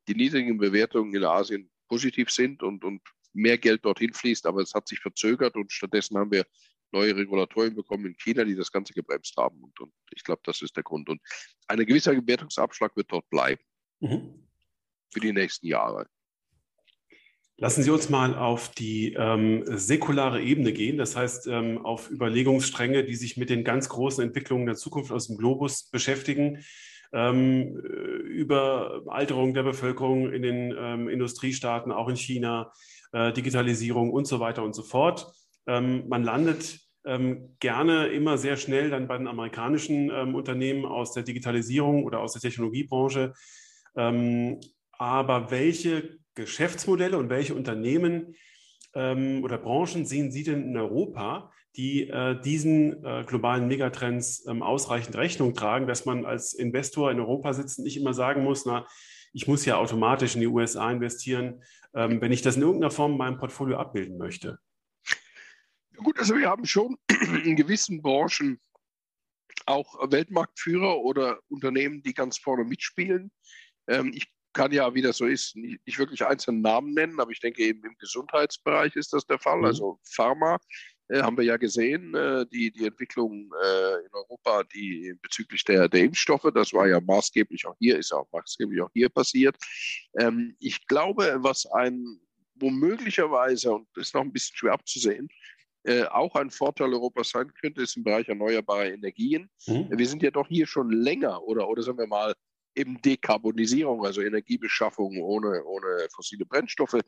die niedrigen Bewertungen in Asien positiv sind und, und mehr Geld dorthin fließt, aber es hat sich verzögert und stattdessen haben wir neue Regulatorien bekommen in China, die das Ganze gebremst haben. Und, und ich glaube, das ist der Grund. Und ein gewisser Bewertungsabschlag wird dort bleiben mhm. für die nächsten Jahre. Lassen Sie uns mal auf die ähm, säkulare Ebene gehen, das heißt ähm, auf Überlegungsstränge, die sich mit den ganz großen Entwicklungen der Zukunft aus dem Globus beschäftigen ähm, über Alterung der Bevölkerung in den ähm, Industriestaaten, auch in China, äh, Digitalisierung und so weiter und so fort. Ähm, man landet ähm, gerne immer sehr schnell dann bei den amerikanischen ähm, Unternehmen aus der Digitalisierung oder aus der Technologiebranche. Ähm, aber welche Geschäftsmodelle und welche Unternehmen oder Branchen sehen Sie denn in Europa, die äh, diesen äh, globalen Megatrends ähm, ausreichend Rechnung tragen, dass man als Investor in Europa sitzend nicht immer sagen muss, na, ich muss ja automatisch in die USA investieren, ähm, wenn ich das in irgendeiner Form in meinem Portfolio abbilden möchte. Gut, also wir haben schon in gewissen Branchen auch Weltmarktführer oder Unternehmen, die ganz vorne mitspielen. Ähm, ich kann ja, wie das so ist, nicht, nicht, wirklich einzelne Namen nennen, aber ich denke eben im Gesundheitsbereich ist das der Fall. Mhm. Also Pharma äh, haben wir ja gesehen, äh, die, die Entwicklung äh, in Europa, die bezüglich der, der Impfstoffe, das war ja maßgeblich auch hier, ist auch maßgeblich auch hier passiert. Ähm, ich glaube, was ein womöglicherweise, und das ist noch ein bisschen schwer abzusehen, äh, auch ein Vorteil Europas sein könnte, ist im Bereich erneuerbarer Energien. Mhm. Wir sind ja doch hier schon länger oder, oder sagen wir mal eben Dekarbonisierung, also Energiebeschaffung ohne, ohne fossile Brennstoffe.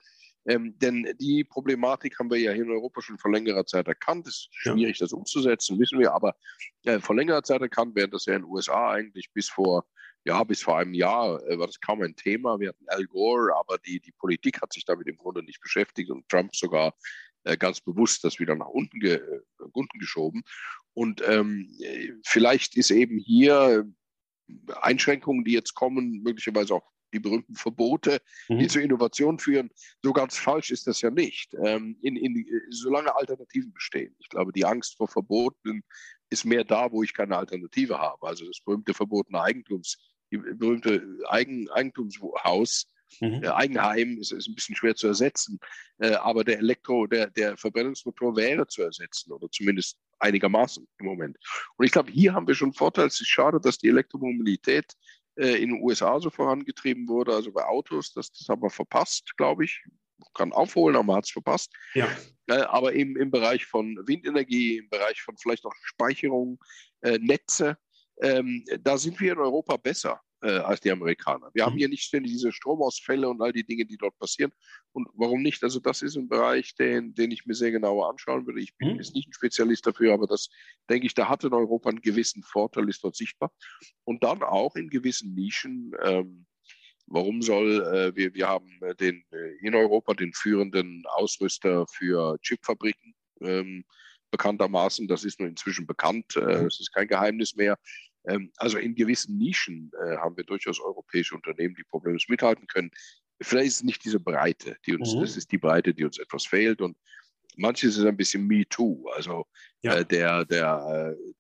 Ähm, denn die Problematik haben wir ja hier in Europa schon vor längerer Zeit erkannt. Es ist schwierig, ja. das umzusetzen, wissen wir, aber äh, vor längerer Zeit erkannt, während das ja in den USA eigentlich bis vor, ja, bis vor einem Jahr äh, war das kaum ein Thema. Wir hatten Al Gore, aber die, die Politik hat sich damit im Grunde nicht beschäftigt und Trump sogar ganz bewusst das wieder nach unten, ge, äh, unten geschoben. Und ähm, vielleicht ist eben hier Einschränkungen, die jetzt kommen, möglicherweise auch die berühmten Verbote, mhm. die zur Innovation führen. So ganz falsch ist das ja nicht, ähm, in, in, solange Alternativen bestehen. Ich glaube, die Angst vor Verboten ist mehr da, wo ich keine Alternative habe. Also das berühmte verbotene Eigentums, die berühmte Eigen, Eigentumshaus, mhm. äh, Eigenheim ist, ist, ein bisschen schwer zu ersetzen. Äh, aber der Elektro, der, der Verbrennungsmotor wäre zu ersetzen oder zumindest einigermaßen im Moment. Und ich glaube, hier haben wir schon einen Vorteil. Es ist schade, dass die Elektromobilität äh, in den USA so vorangetrieben wurde, also bei Autos. Das, das haben wir verpasst, glaube ich. Man kann aufholen, aber man hat es verpasst. Ja. Äh, aber eben im Bereich von Windenergie, im Bereich von vielleicht auch Speicherung, äh, Netze, ähm, da sind wir in Europa besser äh, als die Amerikaner. Wir mhm. haben hier nicht ständig diese Stromausfälle und all die Dinge, die dort passieren. Und warum nicht? Also das ist ein Bereich, den, den ich mir sehr genauer anschauen würde. Ich bin mhm. jetzt nicht ein Spezialist dafür, aber das denke ich, da hat in Europa einen gewissen Vorteil, ist dort sichtbar. Und dann auch in gewissen Nischen. Ähm, Warum soll, äh, wir, wir haben äh, den, äh, in Europa den führenden Ausrüster für Chipfabriken, ähm, bekanntermaßen. Das ist nun inzwischen bekannt, äh, mhm. das ist kein Geheimnis mehr. Ähm, also in gewissen Nischen äh, haben wir durchaus europäische Unternehmen, die problemlos mithalten können. Vielleicht ist es nicht diese Breite, die uns, mhm. das ist die Breite, die uns etwas fehlt. Und manches ist ein bisschen Me Too. Also ja. äh, der, der, äh,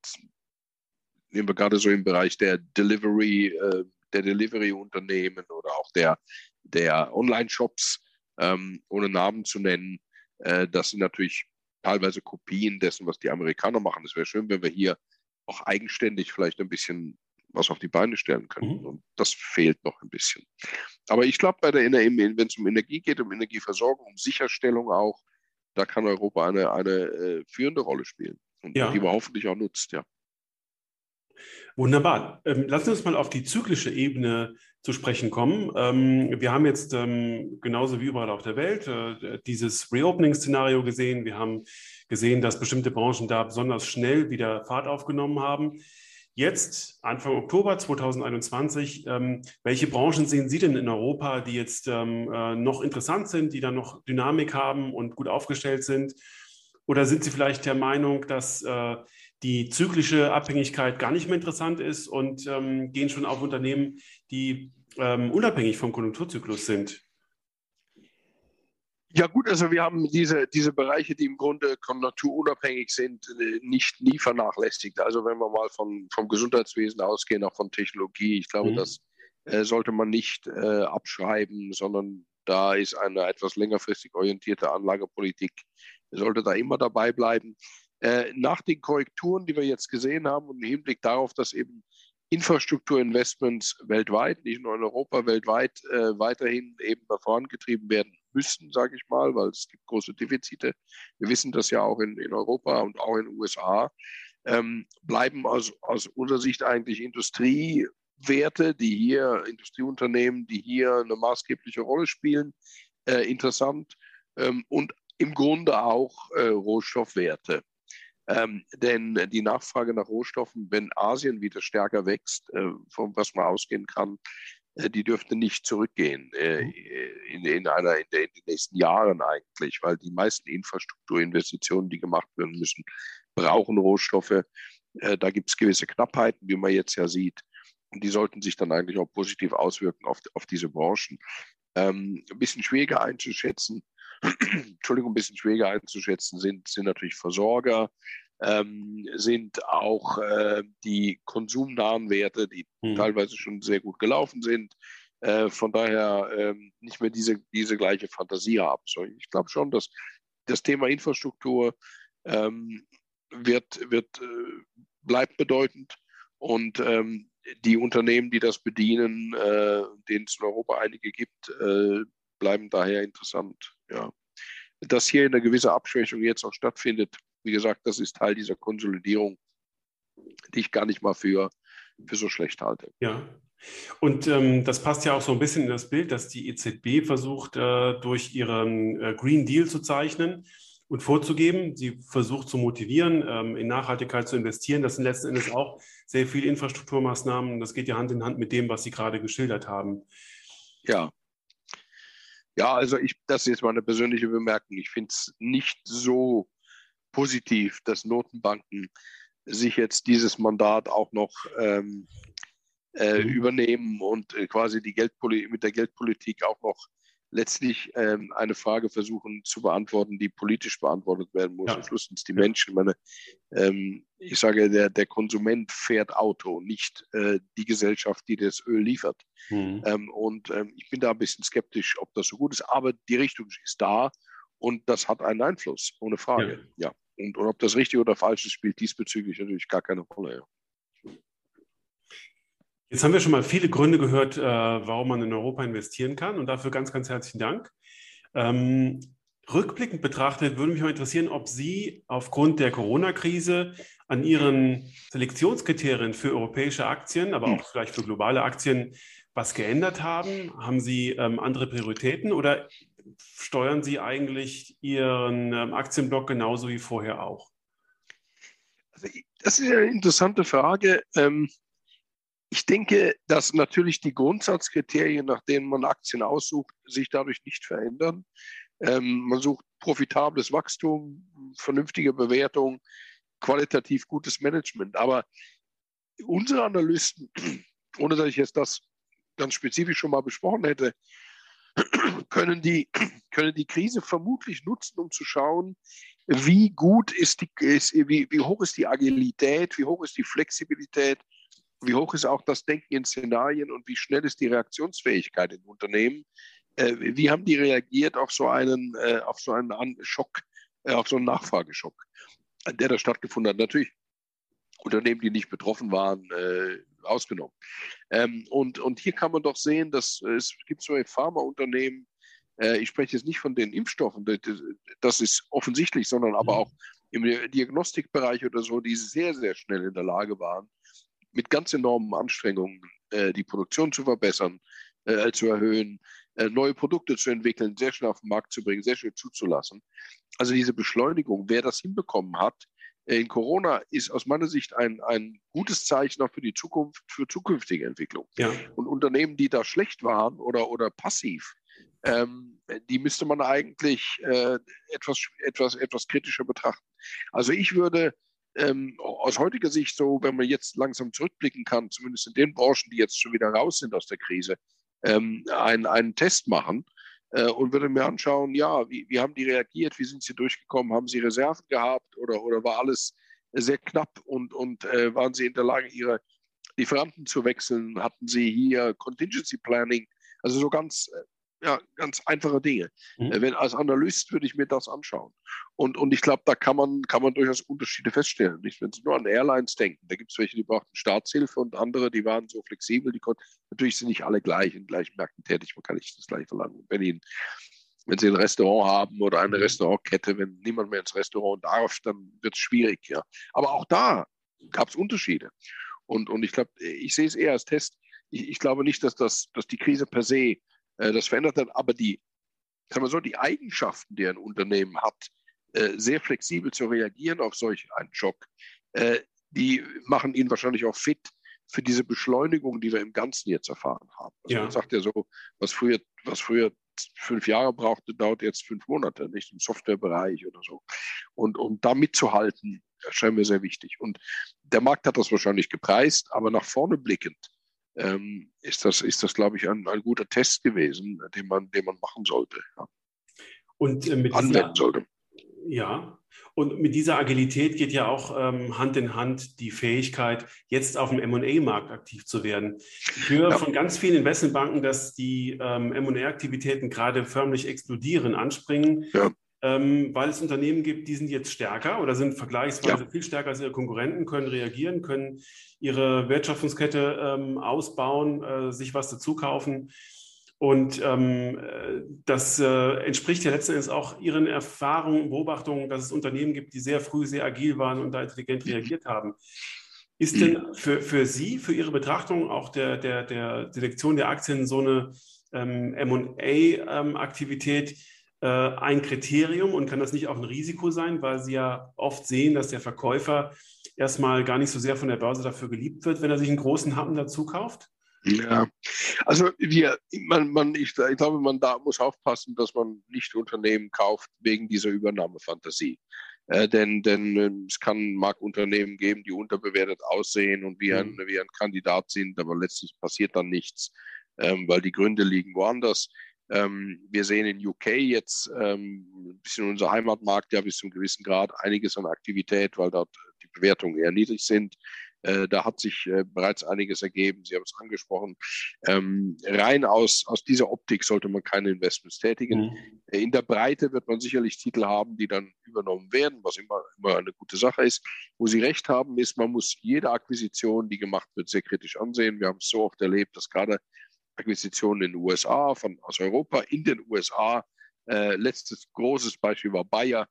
nehmen wir gerade so im Bereich der Delivery, äh, der Delivery-Unternehmen oder auch der, der Online-Shops, ähm, ohne Namen zu nennen. Äh, das sind natürlich teilweise Kopien dessen, was die Amerikaner machen. Es wäre schön, wenn wir hier auch eigenständig vielleicht ein bisschen was auf die Beine stellen können. Mhm. Und das fehlt noch ein bisschen. Aber ich glaube, wenn es um Energie geht, um Energieversorgung, um Sicherstellung auch, da kann Europa eine, eine äh, führende Rolle spielen und ja. die wir hoffentlich auch nutzt, ja. Wunderbar. Ähm, lassen Sie uns mal auf die zyklische Ebene zu sprechen kommen. Ähm, wir haben jetzt ähm, genauso wie überall auf der Welt äh, dieses Reopening-Szenario gesehen. Wir haben gesehen, dass bestimmte Branchen da besonders schnell wieder Fahrt aufgenommen haben. Jetzt, Anfang Oktober 2021, ähm, welche Branchen sehen Sie denn in Europa, die jetzt ähm, äh, noch interessant sind, die da noch Dynamik haben und gut aufgestellt sind? Oder sind Sie vielleicht der Meinung, dass äh, die zyklische Abhängigkeit gar nicht mehr interessant ist und ähm, gehen schon auf Unternehmen, die ähm, unabhängig vom Konjunkturzyklus sind? Ja gut, also wir haben diese, diese Bereiche, die im Grunde konjunkturunabhängig sind, äh, nicht nie vernachlässigt. Also wenn wir mal von, vom Gesundheitswesen ausgehen, auch von Technologie, ich glaube, mhm. das äh, sollte man nicht äh, abschreiben, sondern da ist eine etwas längerfristig orientierte Anlagepolitik, sollte da immer dabei bleiben. Äh, nach den Korrekturen, die wir jetzt gesehen haben und im Hinblick darauf, dass eben Infrastrukturinvestments weltweit, nicht nur in Europa, weltweit äh, weiterhin eben vorangetrieben werden müssen, sage ich mal, weil es gibt große Defizite. Wir wissen das ja auch in, in Europa und auch in den USA. Ähm, bleiben aus, aus unserer Sicht eigentlich Industriewerte, die hier, Industrieunternehmen, die hier eine maßgebliche Rolle spielen, äh, interessant ähm, und im Grunde auch äh, Rohstoffwerte. Ähm, denn die Nachfrage nach Rohstoffen, wenn Asien wieder stärker wächst, äh, von was man ausgehen kann, äh, die dürfte nicht zurückgehen äh, mhm. in, in, einer, in, der, in, den nächsten Jahren eigentlich, weil die meisten Infrastrukturinvestitionen, die gemacht werden müssen, brauchen Rohstoffe. Äh, da gibt es gewisse Knappheiten, wie man jetzt ja sieht. Und die sollten sich dann eigentlich auch positiv auswirken auf, auf diese Branchen. Ähm, ein bisschen schwieriger einzuschätzen, Entschuldigung, ein bisschen schwieriger einzuschätzen sind, sind natürlich Versorger, ähm, sind auch äh, die konsumnahen Werte, die mhm. teilweise schon sehr gut gelaufen sind. Äh, von daher ähm, nicht mehr diese, diese gleiche Fantasie haben. So, ich glaube schon, dass das Thema Infrastruktur ähm, wird, wird, äh, bleibt bedeutend und ähm, die Unternehmen, die das bedienen, äh, denen es in Europa einige gibt, äh, bleiben daher interessant. Ja. Dass hier eine gewisse Abschwächung jetzt auch stattfindet, wie gesagt, das ist Teil dieser Konsolidierung, die ich gar nicht mal für, für so schlecht halte. Ja. Und ähm, das passt ja auch so ein bisschen in das Bild, dass die EZB versucht, äh, durch ihren äh, Green Deal zu zeichnen und vorzugeben. Sie versucht zu motivieren, ähm, in Nachhaltigkeit zu investieren. Das sind letzten Endes auch sehr viele Infrastrukturmaßnahmen. Das geht ja Hand in Hand mit dem, was Sie gerade geschildert haben. Ja. Ja, also ich, das ist jetzt meine persönliche Bemerkung. Ich finde es nicht so positiv, dass Notenbanken sich jetzt dieses Mandat auch noch ähm, äh, mhm. übernehmen und äh, quasi die Geldpoli mit der Geldpolitik auch noch letztlich ähm, eine Frage versuchen zu beantworten, die politisch beantwortet werden muss. Ja. Am Schluss sind es die Menschen. Meine, ähm, ich sage, der, der Konsument fährt Auto, nicht äh, die Gesellschaft, die das Öl liefert. Mhm. Ähm, und ähm, ich bin da ein bisschen skeptisch, ob das so gut ist. Aber die Richtung ist da und das hat einen Einfluss, ohne Frage. Ja. ja. Und, und ob das richtig oder falsch ist, spielt diesbezüglich natürlich gar keine Rolle. Jetzt haben wir schon mal viele Gründe gehört, äh, warum man in Europa investieren kann und dafür ganz, ganz herzlichen Dank. Ähm, rückblickend betrachtet würde mich mal interessieren, ob Sie aufgrund der Corona-Krise an Ihren Selektionskriterien für europäische Aktien, aber auch vielleicht für globale Aktien was geändert haben. Haben Sie ähm, andere Prioritäten oder steuern Sie eigentlich Ihren ähm, Aktienblock genauso wie vorher auch? Also, das ist eine interessante Frage. Ähm, ich denke, dass natürlich die Grundsatzkriterien, nach denen man Aktien aussucht, sich dadurch nicht verändern. Ähm, man sucht profitables Wachstum, vernünftige Bewertung, qualitativ gutes Management. Aber unsere Analysten, ohne dass ich jetzt das ganz spezifisch schon mal besprochen hätte, können die, können die Krise vermutlich nutzen, um zu schauen, wie gut ist die, ist, wie, wie hoch ist die Agilität, wie hoch ist die Flexibilität wie hoch ist auch das Denken in Szenarien und wie schnell ist die Reaktionsfähigkeit in Unternehmen? Äh, wie haben die reagiert auf so einen, äh, auf so einen Schock, äh, auf so einen Nachfrageschock, der da stattgefunden hat? Natürlich Unternehmen, die nicht betroffen waren, äh, ausgenommen. Ähm, und, und hier kann man doch sehen, dass es gibt so Pharmaunternehmen, äh, ich spreche jetzt nicht von den Impfstoffen, das, das ist offensichtlich, sondern aber mhm. auch im Diagnostikbereich oder so, die sehr, sehr schnell in der Lage waren, mit ganz enormen Anstrengungen äh, die Produktion zu verbessern, äh, zu erhöhen, äh, neue Produkte zu entwickeln, sehr schnell auf den Markt zu bringen, sehr schnell zuzulassen. Also diese Beschleunigung, wer das hinbekommen hat, äh, in Corona ist aus meiner Sicht ein, ein gutes Zeichen auch für die Zukunft, für zukünftige Entwicklung. Ja. Und Unternehmen, die da schlecht waren oder, oder passiv, ähm, die müsste man eigentlich äh, etwas, etwas, etwas kritischer betrachten. Also ich würde ähm, aus heutiger Sicht so, wenn man jetzt langsam zurückblicken kann, zumindest in den Branchen, die jetzt schon wieder raus sind aus der Krise, ähm, ein, einen Test machen äh, und würde mir anschauen, ja, wie, wie haben die reagiert, wie sind sie durchgekommen, haben sie Reserven gehabt oder, oder war alles sehr knapp und, und äh, waren sie in der Lage, ihre Lieferanten zu wechseln, hatten sie hier Contingency Planning, also so ganz äh, ja, ganz einfache Dinge. Mhm. Äh, wenn als Analyst würde ich mir das anschauen. Und, und ich glaube, da kann man, kann man durchaus Unterschiede feststellen. Nicht, wenn Sie nur an Airlines denken, da gibt es welche, die brauchten Staatshilfe und andere, die waren so flexibel, die konnten, natürlich sind nicht alle gleich in gleichen Märkten tätig, man kann nicht das gleiche verlangen. Wenn, Ihnen, wenn Sie ein Restaurant haben oder eine mhm. Restaurantkette, wenn niemand mehr ins Restaurant darf, dann wird es schwierig. Ja. Aber auch da gab es Unterschiede. Und, und ich glaube, ich sehe es eher als Test. Ich, ich glaube nicht, dass, das, dass die Krise per se das verändert hat. Aber die, sagen wir so, die Eigenschaften, die ein Unternehmen hat, äh, sehr flexibel zu reagieren auf solch einen Schock, äh, die machen ihn wahrscheinlich auch fit für diese Beschleunigung, die wir im Ganzen jetzt erfahren haben. Also ja. Man sagt ja so, was früher, was früher fünf Jahre brauchte, dauert jetzt fünf Monate, nicht im Softwarebereich oder so. Und um da mitzuhalten, scheint mir sehr wichtig. Und der Markt hat das wahrscheinlich gepreist, aber nach vorne blickend ähm, ist das, ist das glaube ich, ein, ein, guter Test gewesen, den man, den man machen sollte. Ja. Und äh, mit anwenden dieser, sollte. Ja, und mit dieser Agilität geht ja auch ähm, Hand in Hand die Fähigkeit, jetzt auf dem MA-Markt aktiv zu werden. Ich höre ja. von ganz vielen Investmentbanken, dass die ähm, MA-Aktivitäten gerade förmlich explodieren, anspringen. Ja ähm, weil es Unternehmen gibt, die sind jetzt stärker oder sind vergleichsweise ja. viel stärker als ihre Konkurrenten, können reagieren, können ihre Wertschöpfungskette ähm, ausbauen, äh, sich was dazu kaufen. Und ähm, das äh, entspricht ja letzten Endes auch Ihren Erfahrungen, Beobachtungen, dass es Unternehmen gibt, die sehr früh sehr agil waren und da intelligent reagiert haben. Ist denn für, für Sie, für Ihre Betrachtung auch der, der, der Selektion der Aktien so eine ähm, MA-Aktivität äh, ein Kriterium und kann das nicht auch ein Risiko sein, weil Sie ja oft sehen, dass der Verkäufer erstmal gar nicht so sehr von der Börse dafür geliebt wird, wenn er sich einen großen Happen dazu kauft? Ja, also wir, man, man, ich, ich glaube, man da muss aufpassen, dass man nicht Unternehmen kauft wegen dieser Übernahmefantasie. Äh, denn, denn äh, es kann, mag Unternehmen geben, die unterbewertet aussehen und wie ein, mhm. wie ein Kandidat sind, aber letztlich passiert dann nichts, ähm, weil die Gründe liegen woanders. Ähm, wir sehen in UK jetzt ähm, ein bisschen unser Heimatmarkt ja bis zu einem gewissen Grad einiges an Aktivität, weil dort die Bewertungen eher niedrig sind. Äh, da hat sich äh, bereits einiges ergeben. Sie haben es angesprochen. Ähm, rein aus, aus dieser Optik sollte man keine Investments tätigen. Mhm. In der Breite wird man sicherlich Titel haben, die dann übernommen werden, was immer, immer eine gute Sache ist. Wo Sie recht haben, ist, man muss jede Akquisition, die gemacht wird, sehr kritisch ansehen. Wir haben es so oft erlebt, dass gerade Akquisitionen in den USA, von, aus Europa in den USA. Äh, letztes großes Beispiel war Bayer,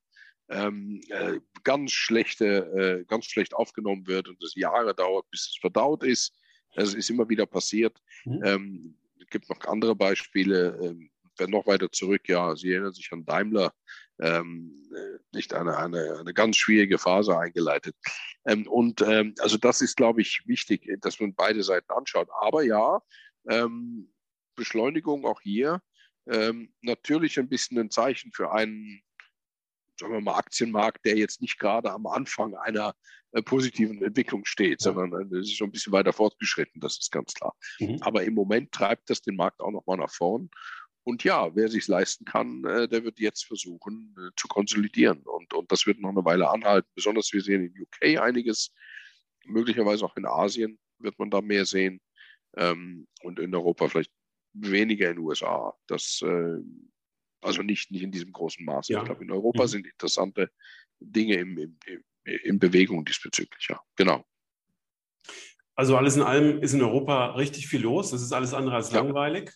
ähm, äh, ganz, schlechte, äh, ganz schlecht aufgenommen wird und es Jahre dauert, bis es verdaut ist. Das ist immer wieder passiert. Mhm. Ähm, es gibt noch andere Beispiele. Ähm, noch weiter zurück, ja, Sie erinnern sich an Daimler, ähm, äh, nicht eine, eine, eine ganz schwierige Phase eingeleitet. Ähm, und ähm, also das ist, glaube ich, wichtig, dass man beide Seiten anschaut. Aber ja, ähm, Beschleunigung auch hier ähm, natürlich ein bisschen ein Zeichen für einen, sagen wir mal, Aktienmarkt, der jetzt nicht gerade am Anfang einer äh, positiven Entwicklung steht, ja. sondern äh, es ist schon ein bisschen weiter fortgeschritten, das ist ganz klar. Mhm. Aber im Moment treibt das den Markt auch nochmal nach vorn. Und ja, wer sich leisten kann, äh, der wird jetzt versuchen äh, zu konsolidieren. Und, und das wird noch eine Weile anhalten. Besonders wir sehen in UK einiges möglicherweise auch in Asien wird man da mehr sehen ähm, und in Europa vielleicht weniger in den USA. Das, äh, also nicht, nicht in diesem großen Maße. Ja. Ich glaube, in Europa mhm. sind interessante Dinge im, im, in Bewegung diesbezüglich, ja. Genau. Also alles in allem ist in Europa richtig viel los. Das ist alles andere als ja. langweilig.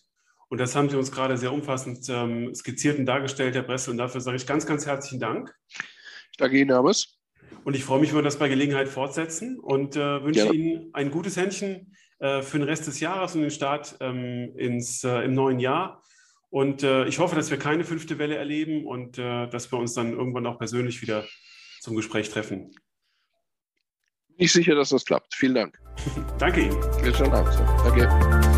Und das haben Sie uns gerade sehr umfassend ähm, skizziert und dargestellt, Herr Bressel. Und dafür sage ich ganz, ganz herzlichen Dank. Ich danke Ihnen, Hermes. Und ich freue mich, wenn wir das bei Gelegenheit fortsetzen und äh, wünsche Gerne. Ihnen ein gutes Händchen äh, für den Rest des Jahres und den Start ähm, ins, äh, im neuen Jahr. Und äh, ich hoffe, dass wir keine fünfte Welle erleben und äh, dass wir uns dann irgendwann auch persönlich wieder zum Gespräch treffen. Bin ich sicher, dass das klappt. Vielen Dank. Danke Ihnen. Bis dann. Danke.